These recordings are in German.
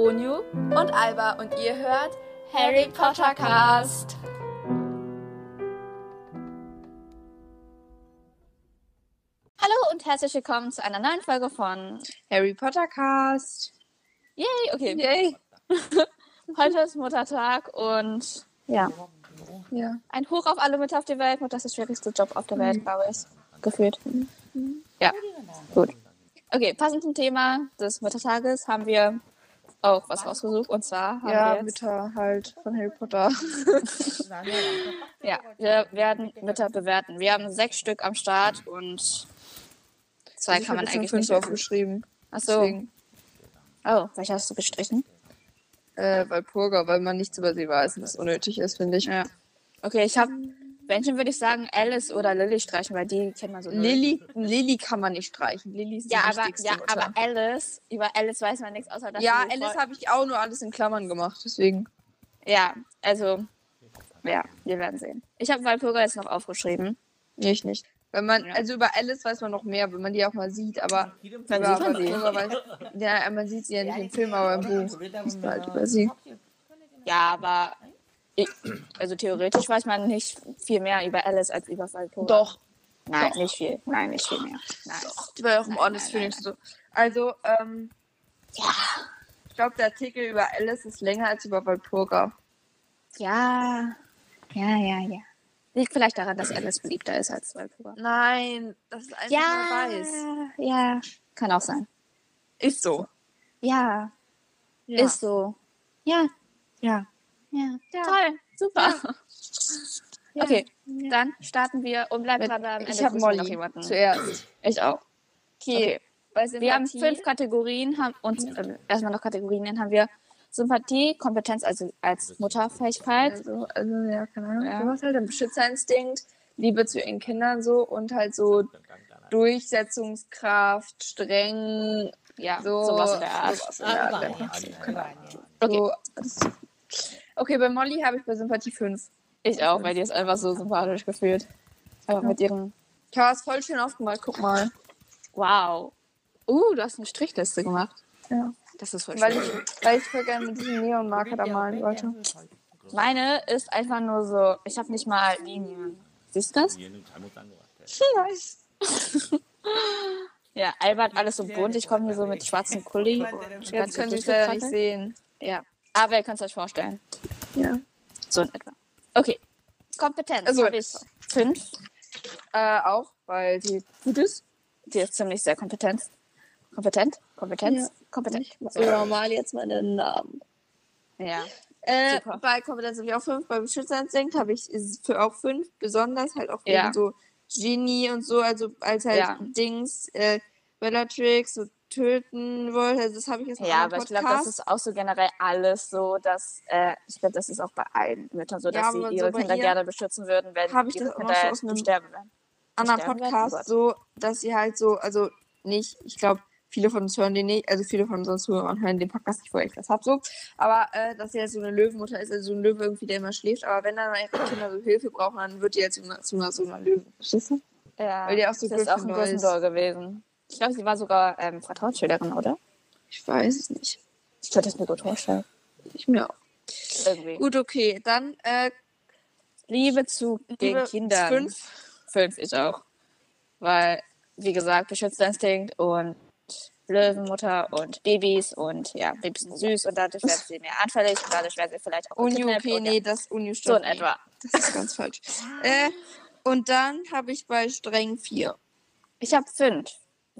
Onyu und Alba und ihr hört Harry Potter Cast. Hallo und herzlich willkommen zu einer neuen Folge von Harry Potter Cast. Yay, okay. Yay. Heute ist Muttertag und ja, Ja. ein Hoch auf alle Mütter auf der Welt. Mutter ist der schwierigste Job auf der Welt, glaube ich. Gefühlt. Ja, gut. Okay, passend zum Thema des Muttertages haben wir auch was rausgesucht. Und zwar haben Ja, wir jetzt, Mütter halt von Harry Potter. ja, wir werden Mütter bewerten. Wir haben sechs Stück am Start und zwei Also kann man eigentlich fünf nicht aufgeschrieben. Achso. Deswegen, Oh, welche hast du gestrichen? äh, weil Purga, weil man nichts über sie weiß und das unnötig ist, finde ich. Ja. Okay, ich habe, wenn schon würde ich sagen Alice oder Lily streichen, weil die kennt man so. Lilly, Lilly kann man nicht streichen. Lilly ist die Ja, aber, wichtigste ja, Mutter. aber Alice, über Alice weiß man nichts, außer dass ja, Alice voll- habe ich auch nur alles in Klammern gemacht, deswegen. Ja, also, ja, wir werden sehen. Ich habe Walpurga jetzt noch aufgeschrieben. Nee, ich nicht. Wenn man, Ja. also über Alice weiß man noch mehr, wenn man die auch mal sieht, aber über sieht man sie. Weiß, ja, man sieht sie ja nicht im Film, aber im Buch ist man halt über sie. Ja, aber, also theoretisch weiß man nicht viel mehr über Alice als über Walpurga. Doch, Nein, doch. nicht viel. Nein, nicht viel mehr. Nein. die war ja auch im Phönix so. Also, ähm, Ja. ich glaube, der Artikel über Alice ist länger als über Walpurga. Ja, ja, ja, ja. Liegt vielleicht daran, dass Alice beliebter ist als Walpurga. Nein, das ist einfach Ja, nur weiß. ja, kann auch sein. Ist so. Ja, Ja. ist so. Ja, ja. Ja, Ja. toll, super. Ja. Okay, Ja. dann starten wir und bleibt Mit- dran, am Ende Ich habe wir noch Molly jemanden. zuerst. Ich auch. Okay. Bei Wir haben fünf Kategorien, haben uns äh, erstmal noch Kategorien, dann haben wir Sympathie, Kompetenz also als Mutterfähigkeit. Also, also ja, keine Ahnung. Ja. Du hast halt den Beschützerinstinkt, Liebe zu ihren Kindern so und halt so Durchsetzungskraft, streng, Ja, so sowas in der Art. sowas in der Art. Okay, So, okay, bei Molly habe ich bei Sympathie 5. ich auch, weil die ist einfach so sympathisch gefühlt. Aber mit ihren Ich habe es voll schön aufgemalt, guck mal. Wow. Uh, du hast eine Strichliste gemacht. Ja. Das ist voll Weil schön. ich, weil ich voll gerne mit diesem Neonmarker da malen wollte. Meine ist einfach nur so, ich habe nicht mal Linien. Siehst du das? Nice. Ja, Albert alles so bunt. Ich komme hier so mit schwarzem. Und Jetzt können Sie es leider nicht sehen. Ja, aber ihr könnt es euch vorstellen. Ja. So in etwa. Okay. Kompetenz. Also- habe ich fünf. Äh, auch, weil sie gut ist. Die ist ziemlich sehr kompetent. Kompetent? Kompetenz? Ja. Kompetent. So, mal jetzt mal den Namen. Ja. Äh, Super. bei Kompetenz habe ich auch fünf. Bei Beschützerinstinkt habe ich für auch fünf. Besonders halt auch Ja. so Genie und so. Also als halt Ja. Dings, äh, Bellatrix so töten wollte. Also das habe ich jetzt Ja, aber ich glaube, das ist auch so generell alles so, dass, äh, ich glaube, das ist auch bei allen Müttern so, dass sie so ihre bei Kinder gerne beschützen würden, wenn ihre das Kinder so aus einem sterben werden. anderen sterben werden? Podcast Oh so, dass sie halt so, also nicht, ich glaube, viele von uns hören den nicht, also viele von unseren Zuhörern hören den Podcast nicht, wo ich das hab, so. Aber, äh, dass sie halt so eine Löwenmutter ist, also so ein Löwe irgendwie, der immer schläft, aber wenn dann ihre Kinder so Hilfe brauchen, dann wird die halt zu einer, zu einer so einer Löwen. Verstehst du? Ja, Weil die auch so sie ist auch ein. Gryffindor gewesen. Ich glaube, sie war sogar ähm, Vertrauensschülerin, oder? Ich weiß es nicht. Ich könnte es mir gut vorstellen. Ich mir auch. Irgendwie. Gut, okay. Dann, äh, Liebe zu den Liebe Kindern. fünf. Fünf, ich auch. Weil, wie gesagt, Beschützerinstinkt und Löwenmutter und Babys und ja, Babys sind süß und dadurch werden sie mehr anfällig und dadurch werden sie vielleicht auch Unju, okay, nee, das Unju so in etwa. Das ist ganz falsch. Äh, und dann habe ich bei streng vier. Ich habe fünf,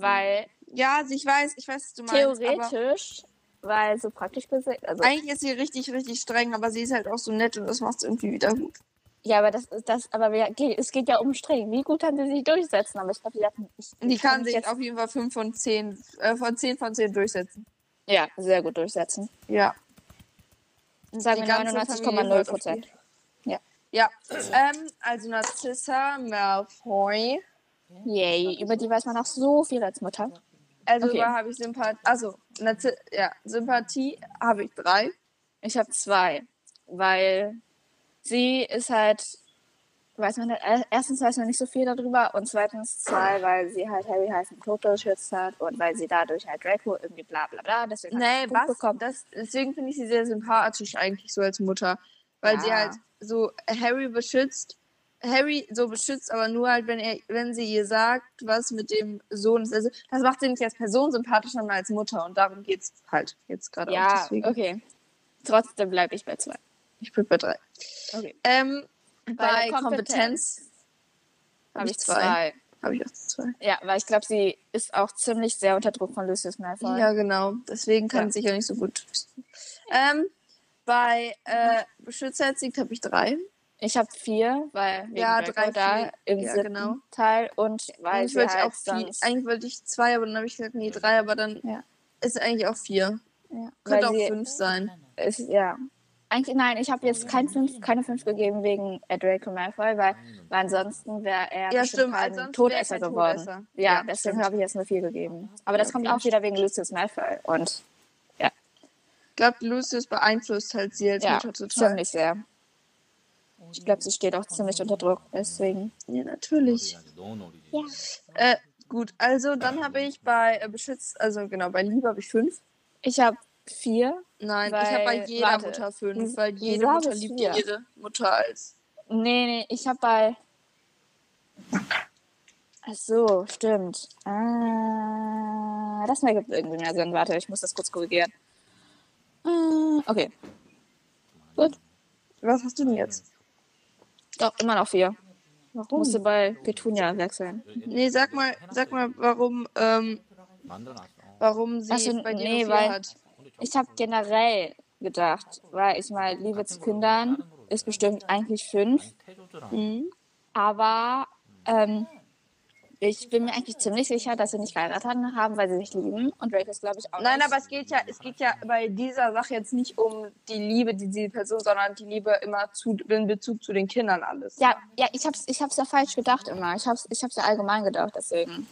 weil Ja, also ich weiß, ich weiß, was du meinst, theoretisch, weil so praktisch gesehen, also eigentlich ist sie richtig, richtig streng, aber sie ist halt auch so nett und das macht es irgendwie wieder gut. ja, aber das ist das, aber wir, es geht ja um streng. Wie gut kann sie sich durchsetzen? Aber ich glaube, die hatten, ich, Und die kann mich sich jetzt, auf jeden Fall 5 von 10, äh, von 10 von 10 durchsetzen. ja sehr gut durchsetzen. Ja. Sagen Die wir ganze 99,0 Familie hört auf Prozent. Ja. Ähm, also Narcissa Malfoy. Yay, über die weiß man auch so viel als Mutter. Also Okay. da habe ich Sympathie. Also, ja, Sympathie habe ich drei. Ich habe zwei, weil sie ist halt weiß man, äh, erstens weiß man nicht so viel darüber und zweitens zwei, weil sie halt Harry heiß im Tod geschützt hat und weil sie dadurch halt Draco irgendwie bla bla bla, deswegen sie Nee, was? bekommen. Das, deswegen finde ich sie sehr sympathisch eigentlich so als Mutter. Weil sie Ja. halt so Harry beschützt. Harry so beschützt, aber nur halt, wenn er, wenn sie ihr sagt, was mit dem Sohn ist. Also das macht sie nicht als Person sympathisch, sondern als Mutter. Und darum geht's halt jetzt gerade auch. Ja, Deswegen. okay. Trotzdem bleibe ich bei zwei. Ich bin bei drei. Okay. Ähm, Bei bei der Kompetenz Habe hab ich zwei. habe ich auch zwei. Ja, weil ich glaube, sie ist auch ziemlich sehr unter Druck von Lucius Malfoy. Ja, genau. Deswegen kann Ja. sie sich ja nicht so gut. Ähm, bei äh, Beschützerinstinkt habe ich drei. Ich habe vier, weil wegen Ja, Draco drei, da vier. im Ja, siebten genau. Teil und weil Eigentlich wollte ich auch vier. Eigentlich wollte ich zwei, aber dann habe ich gesagt, nee, drei, aber dann Ja. ist eigentlich auch vier. ja, Könnte auch fünf sein. ist, ja. Eigentlich, nein, ich habe jetzt kein fünf, keine fünf gegeben wegen Draco Malfoy, weil, weil ansonsten wäre er Ja, stimmt, ein Todesser er geworden. Todesser. Ja, Ja, deswegen habe ich jetzt nur vier gegeben. Aber das Ja, kommt okay. auch wieder wegen Lucius Malfoy und Ich glaube, Lucius beeinflusst halt sie als ja, Mutter total. ziemlich sehr. Ich glaube, sie steht auch ziemlich unter Druck, deswegen. Ja, natürlich. Ja. Äh, gut, also dann habe ich bei äh, Beschützt, also genau, bei Liebe habe ich fünf. Ich habe vier. Nein, ich habe bei Weil- jeder warte, Mutter fünf, weil jede Mutter liebt vier? ihre Mutter als. Nee, nee, ich habe bei. Ach so, stimmt. Ah, das ergibt irgendwie mehr Sinn. Warte, ich muss das kurz korrigieren. Ah, okay. Gut. Was hast du denn jetzt? Doch, immer noch vier. Warum? Musste bei Petunia wechseln. Nee, sag mal, sag mal, warum, ähm, warum sie Ach so, bei dir nee, weil- hat. Ich habe generell gedacht, weil ich mal Liebe zu Kindern ist bestimmt eigentlich fünf. Mhm. Aber ähm, ich bin mir eigentlich ziemlich sicher, dass sie nicht geheiratet haben, weil sie sich lieben. Und Drake ist, glaube ich, auch Nein, nicht. aber es geht ja, es geht ja bei dieser Sache jetzt nicht um die Liebe, die sie Person, sondern die Liebe immer zu, in Bezug zu den Kindern alles. Ja, ja, ich hab's, ich hab's ja falsch gedacht immer. Ich hab's, ich hab's ja allgemein gedacht, deswegen.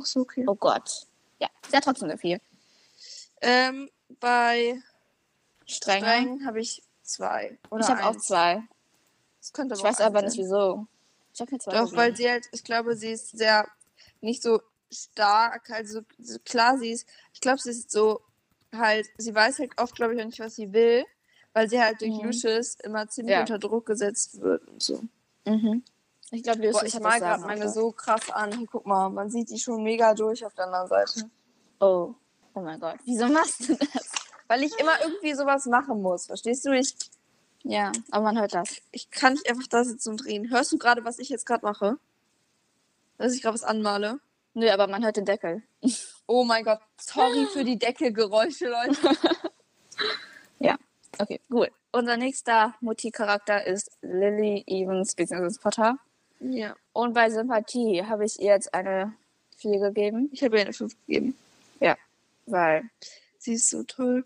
Ach so, okay. Oh Gott. Ja, sehr trotzdem sehr viel. Ähm, bei Strenge. Streng habe ich zwei. Oder Ich habe auch zwei. Das könnte Ich weiß aber eins nicht sein. wieso. Ich habe mir zwei Doch, weil sie halt, ich glaube, sie ist sehr, nicht so stark, also so, klar, sie ist, ich glaube, sie ist so halt, sie weiß halt oft, glaube ich, auch nicht, was sie will, weil sie halt durch Mhm. Lucius immer ziemlich Ja. unter Druck gesetzt wird und so. Mhm. Ich glaube, Lucius Boah, ich hat mag das gerade meine so krass an. Hier, guck mal, man sieht die schon mega durch auf der anderen Seite. Oh. Oh mein Gott. Wieso machst du das? Weil ich immer irgendwie sowas machen muss, verstehst du? Ich, Ja, aber man hört das. ich kann nicht einfach da sitzen und drehen. Hörst du gerade, was ich jetzt gerade mache? Dass ich gerade was anmale? Nö, aber man hört den Deckel. Oh mein Gott, sorry für die Deckelgeräusche, Leute. Ja. Okay, gut. Unser nächster Mutti-Charakter ist Lily Evans bzw. Potter. Ja. Und bei Sympathie habe ich ihr jetzt eine 4 gegeben, Ich habe ihr eine 5 gegeben. weil. Sie ist so toll.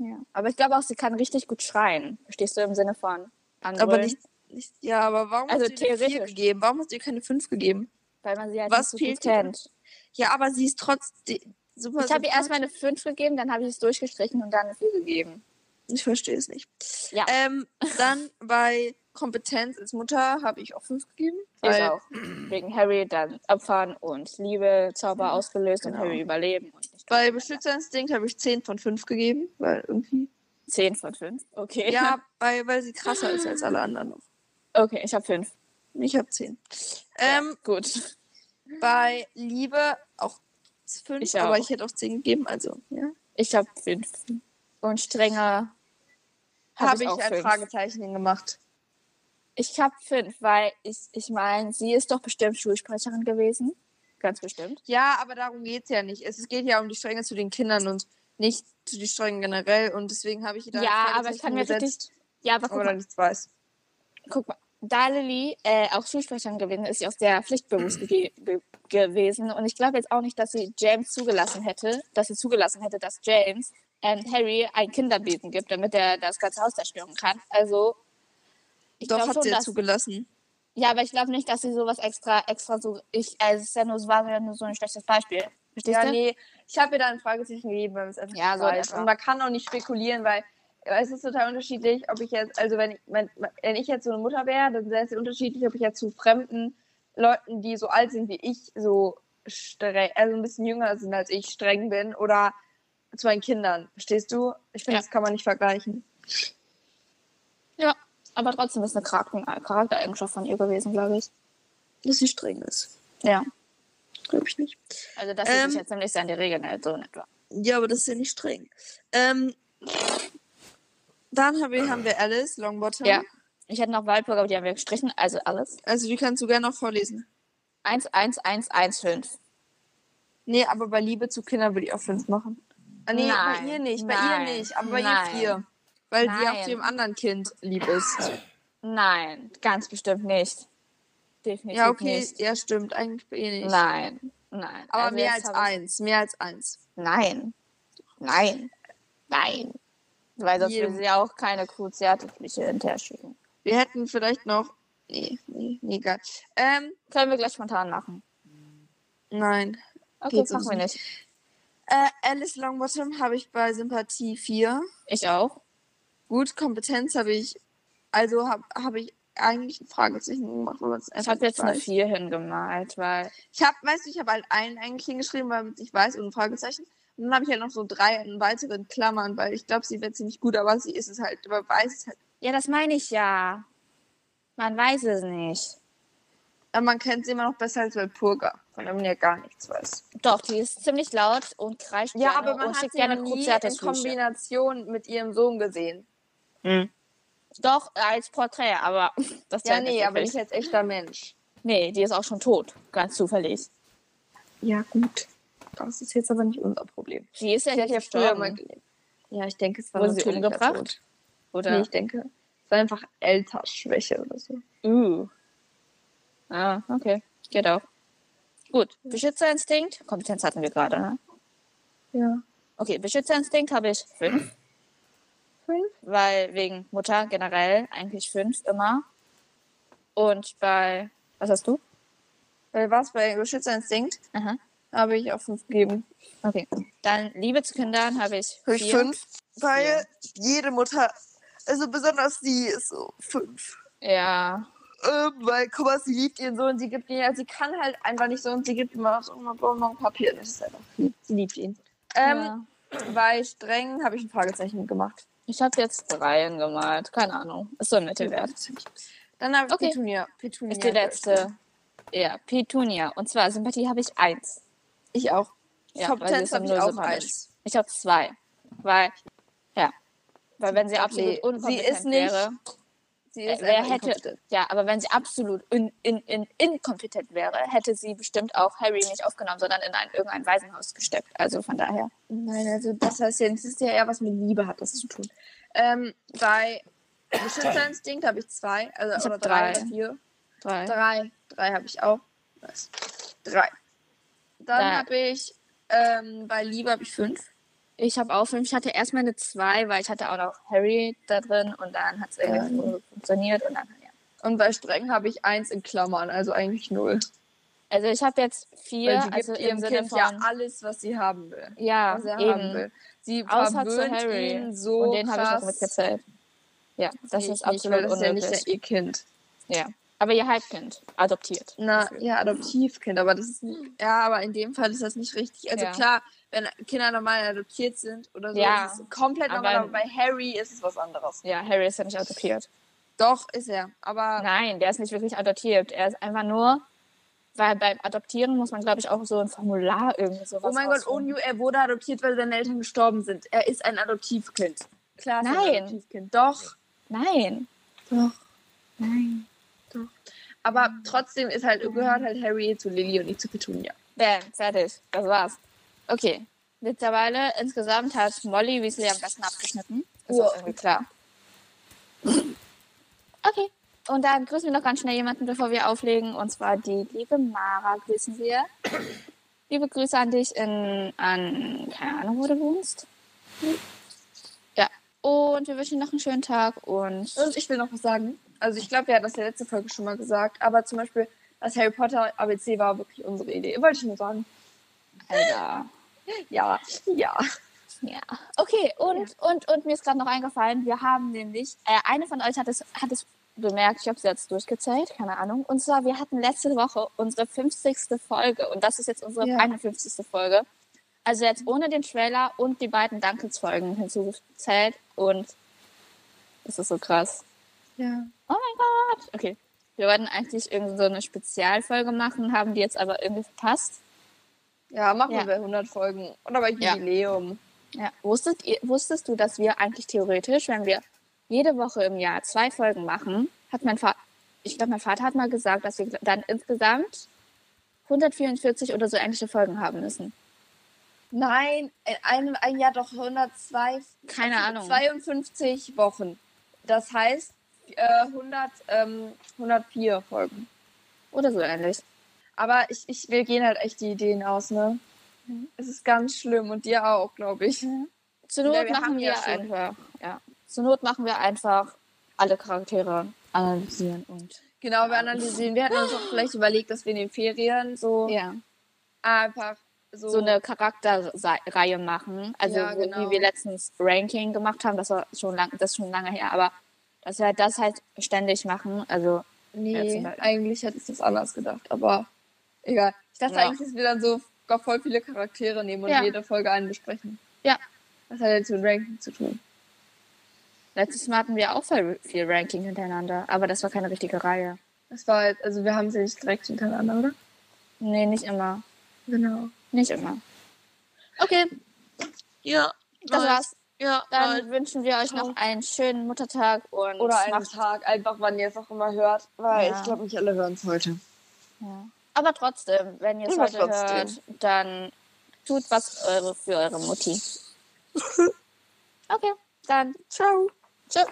Ja. Aber ich glaube auch, sie kann richtig gut schreien. Verstehst du im Sinne von Aber anbrüllen? nicht, nicht. Ja, aber warum Also hast du ihr eine 4 theoretisch. gegeben? Warum hast du ihr keine 5 gegeben? Weil man sie halt Was nicht so gut kennt. Ja, aber sie ist trotzdem super. Ich habe ihr erstmal eine 5 gegeben, dann habe ich es durchgestrichen und dann eine 4 gegeben. Ich verstehe es nicht. Ja. Ähm, dann bei Kompetenz als Mutter habe ich auch 5 gegeben. Ich Weil, auch. Wegen Harry dann Opfern und Liebe, Zauber ausgelöst und genau. Harry überleben. Und bei Beschützerinstinkt habe ich 10 von 5 gegeben. Weil irgendwie. 10 von 5. Okay. Ja, weil, weil sie krasser ist als alle anderen noch. Okay, ich habe 5. Ich habe 10. Ähm, Gut. bei Liebe auch 5, Ich aber auch. ich hätte auch 10 gegeben. Also, ja. Ich habe 5. Und strenger habe Habe ich, ich, ein fünf. Fragezeichen hingemacht. Ich habe 5, weil ich, ich meine, sie ist doch bestimmt Schulsprecherin gewesen. Ganz bestimmt. Ja, aber darum geht es ja nicht. Es geht ja um die Strenge zu den Kindern und nicht zu die Strengen generell. Und deswegen habe ich da Ja, aber ich kann mir richtig. Ja, aber guck Oder mal, nichts weiß. guck mal. Da Lily äh, auch Schulsprecherin gewesen ist, sie auch sehr pflichtbewusst ge ge gewesen. Und ich glaube jetzt auch nicht, dass sie James zugelassen hätte, dass sie zugelassen hätte, dass James ähm, Harry ein Kinderbeten gibt, damit er das ganze Haus zerstören kann. Also, ich Doch, hat schon, sie ja zugelassen. Ja, aber ich glaube nicht, dass sie sowas extra, extra so. Ich, also es ist ja nur, es war ja nur so ein schlechtes Beispiel. Verstehst Ja, du? nee, ich habe ihr da ein Fragezeichen gegeben, weil es einfach Ja, so etwa. Und man kann auch nicht spekulieren, weil es ist total unterschiedlich, ob ich jetzt, also wenn ich, wenn, wenn ich jetzt so eine Mutter wäre, dann wäre es unterschiedlich, ob ich jetzt zu fremden Leuten, die so alt sind wie ich, so streng, also ein bisschen jünger sind als ich, streng bin oder zu meinen Kindern. Verstehst du? Ich finde, Ja. das kann man nicht vergleichen. Ja, aber trotzdem ist eine Charakter Charaktereigenschaft von ihr gewesen, glaube ich. Dass sie streng ist. Ja. Glaube ich nicht. Also das ist Ähm, sich jetzt nämlich an die Regeln hält, so in etwa. Ja, aber das ist ja nicht streng. Ähm, dann haben wir, haben wir Alice Longbottom. Ja. Ich hätte noch Waldburg, aber die haben wir gestrichen, also alles. Also die kannst du gerne noch vorlesen. 1, 1, 1, 1, 5. Nee, aber bei Liebe zu Kindern würde ich auch fünf machen. Ah, nee, Nein, bei ihr nicht, bei nein, ihr nicht, aber bei nein. ihr vier. Weil sie auch Nein. dem anderen Kind lieb ist. Nein, ganz bestimmt nicht. Definitiv Ja, okay, nicht. ja, stimmt, eigentlich ihr nicht. Nein, nein. Aber Also mehr als eins, mehr als eins. Nein. Nein. Nein. Weil sonst will sie ja auch keine Cruciate-Fläche hinterher schicken. Wir hätten vielleicht noch. Nee, nee, nee, egal. Ähm, Können wir gleich spontan machen. nein. Okay, Geht machen wir nicht. Äh, Alice Longbottom habe ich bei Sympathie 4. Ich auch. Gut, Kompetenz habe ich. Also habe hab ich eigentlich ein Fragezeichen gemacht, weil man es Ich habe jetzt eine weiß. 4 hingemalt, weil Ich habe, weißt du, ich habe halt einen eigentlich hingeschrieben, weil nicht weiß und ein Fragezeichen. Und dann habe ich halt noch so drei in weiteren Klammern, weil ich glaube, sie wird ziemlich gut, aber sie ist es halt, aber weiß es halt. Ja, das meine ich ja. Man weiß es nicht. Aber man kennt sie immer noch besser als Walpurga, von der man ja gar nichts weiß. Doch, die ist ziemlich laut und kreischt Ja, gerne aber man und hat schickt sie gerne noch nie in. Kombination mit ihrem Sohn gesehen. Doch, als Porträt, aber das Ja, nee, aber nicht als echter Mensch. Nee, die ist auch schon tot. Ganz zufällig. Ja, gut. Das ist jetzt aber nicht unser Problem. Die ist ja nicht ja früher mal gelebt. Ja, ich denke, es war Wurde sie umgebracht? Oder? Nee, ich denke, es war einfach Altersschwäche oder so. Uh. Ah, okay. Geht auch. Gut. Beschützerinstinkt. Kompetenz hatten wir gerade, ne? Ja. Okay, Beschützerinstinkt habe ich fünf. Fünf? Weil wegen Mutter generell eigentlich fünf immer. Und bei. Was hast du? Weil was bei Beschützerinstinkt Aha. habe ich auch fünf gegeben. Okay. Dann Liebe zu Kindern habe ich. Habe ich vier. fünf? Weil jede Mutter, also besonders sie ist so fünf. Ja. Ähm, weil, guck mal, sie liebt ihren Sohn, sie gibt ihn, ja, sie kann halt einfach nicht so und sie gibt ihm auch so immer Bonbon Papier. Das ist einfach. Sie liebt ihn. Ähm, ja. bei streng habe ich ein Fragezeichen gemacht. Ich habe jetzt dreien gemalt. Keine Ahnung. Ist so ein Mittelwert. Dann habe ich Okay. Petunia. Petunia. Ist die letzte. Ja, Petunia. Und zwar Sympathie habe ich eins. Ich auch. Ja, Kompetenz habe ich auch eins. Ich habe zwei. Weil, ja. Weil wenn sie absolut Nee, sie unkompetent ist nicht wäre. Sie ist Äh, wer einfach hätte, ja, aber wenn sie absolut in, in, in, inkompetent wäre, hätte sie bestimmt auch Harry nicht aufgenommen, sondern in ein, irgendein Waisenhaus gesteckt. Also von daher. Nein, also das heißt ja, das ist ja eher was mit Liebe hat das zu tun. Ähm, bei Beschützerinstinkt habe ich zwei, also Ich oder drei, drei. vier. Drei. Drei. Drei habe ich auch. Was? Drei. Dann Da- habe ich ähm, bei Liebe habe ich fünf. Ich habe auch fünf. Ich hatte erstmal eine zwei, weil ich hatte auch noch Harry da drin und dann hat es irgendwie so funktioniert und dann, ja. Und bei streng habe ich eins in Klammern, also eigentlich null. Also ich habe jetzt vier, Weil sie also gibt ihrem Kind ja alles, was sie haben will. ja, was er haben eben. will. Sie Außer zu verwöhnt Harry. ihn so und den habe ich auch mitgezählt. Ja, das Nee, ist ich nicht, absolut weil das ist ja unmöglich. nicht ihr Kind. Ja. Aber ihr Halbkind, adoptiert. Na, Gefühlt. ja, Adoptivkind, aber das ist ja, aber in dem Fall ist das nicht richtig. Also Ja. klar, wenn Kinder normal adoptiert sind oder so, Ja, ist es komplett normal, aber bei Harry ist es was anderes. Ja, Harry ist ja nicht adoptiert. Doch, ist er, aber Nein, der ist nicht wirklich adoptiert. Er ist einfach nur, weil beim Adoptieren muss man, glaube ich, auch so ein Formular irgendwie sowas oh mein Gott. Onyu, er wurde adoptiert, weil seine Eltern gestorben sind. Er ist ein Adoptivkind. Klar, ist ein Nein. Adoptivkind. Doch, Nein. doch. Nein. Aber trotzdem ist halt, gehört halt Harry zu Lily und nicht zu Petunia. Bam, fertig. Das war's. Okay. Mittlerweile insgesamt hat Molly Weasley am besten abgeschnitten. Ist auch irgendwie klar. Okay. Und dann grüßen wir noch ganz schnell jemanden, bevor wir auflegen. Und zwar die liebe Mara grüßen wir. Liebe Grüße an dich in, an, keine Ahnung, wo du wohnst. Ja. Und wir wünschen dir noch einen schönen Tag und Und ich will noch was sagen. Also ich glaube, wir hatten das in der letzten Folge schon mal gesagt, aber zum Beispiel das Harry Potter ABC war wirklich unsere Idee. Wollte ich nur sagen. Alter. Ja, ja. Ja. Okay, und, und, und mir ist gerade noch eingefallen, wir haben nämlich, äh, eine von euch hat es, hat es bemerkt, ich habe es jetzt durchgezählt, keine Ahnung. Und zwar, wir hatten letzte Woche unsere 50. Folge und das ist jetzt unsere Ja. 51. Folge. Also jetzt ohne den Trailer und die beiden Dankensfolgen hinzugezählt und das ist so krass. Ja. Oh mein Gott. Okay. Wir wollten eigentlich irgendwie so eine Spezialfolge machen, haben die jetzt aber irgendwie verpasst. Ja, machen Ja. wir bei 100 Folgen. Oder bei Ja. Jubiläum. Ja. Wusstet, ihr, wusstest du, dass wir eigentlich theoretisch, wenn wir jede Woche im Jahr zwei Folgen machen, hat mein Vater, ich glaube, mein Vater hat mal gesagt, dass wir dann insgesamt 144 oder so ähnliche Folgen haben müssen. Nein, in einem ein Jahr doch 102. Keine also Ahnung. 52 Wochen. Das heißt äh, 100, ähm, 104 Folgen. Oder so ähnlich. Aber ich, ich, wir gehen halt echt die Ideen aus, ne? Mhm. Es ist ganz schlimm und dir auch, glaube ich. Zur Not Ja, wir machen wir ja einfach, ja. Zur Not machen wir einfach alle Charaktere analysieren und Genau, wir analysieren. Wir hätten uns auch vielleicht überlegt, dass wir in den Ferien so ja. einfach so, so eine Charakterreihe machen. Also Ja, genau. wie wir letztens Ranking gemacht haben, das war schon lang, das ist schon lange her, aber dass wir das halt ständig machen. Also Ja, Nee, Beispiel. eigentlich hätte ich das anders gedacht, aber egal. Ich dachte Ja. eigentlich, dass wir dann so gar voll viele Charaktere nehmen und Ja. jede Folge einen besprechen. Ja. Das hat jetzt mit Ranking zu tun. letztes Mal hatten wir auch voll viel Ranking hintereinander, aber das war keine richtige Reihe. Das war jetzt, also wir haben sie nicht direkt hintereinander, oder? Nee, nicht immer. Genau. Nicht immer. Okay, Ja. das war's. Ja, Dann wünschen wir euch noch einen schönen Muttertag und Oder einen Tag, einfach wann ihr es auch immer hört, weil Ja. ich glaube nicht alle hören es heute. ja. Aber trotzdem, wenn ihr es heute trotzdem. hört, dann tut was eure, für eure Mutti. Okay, dann Ciao. tschüss.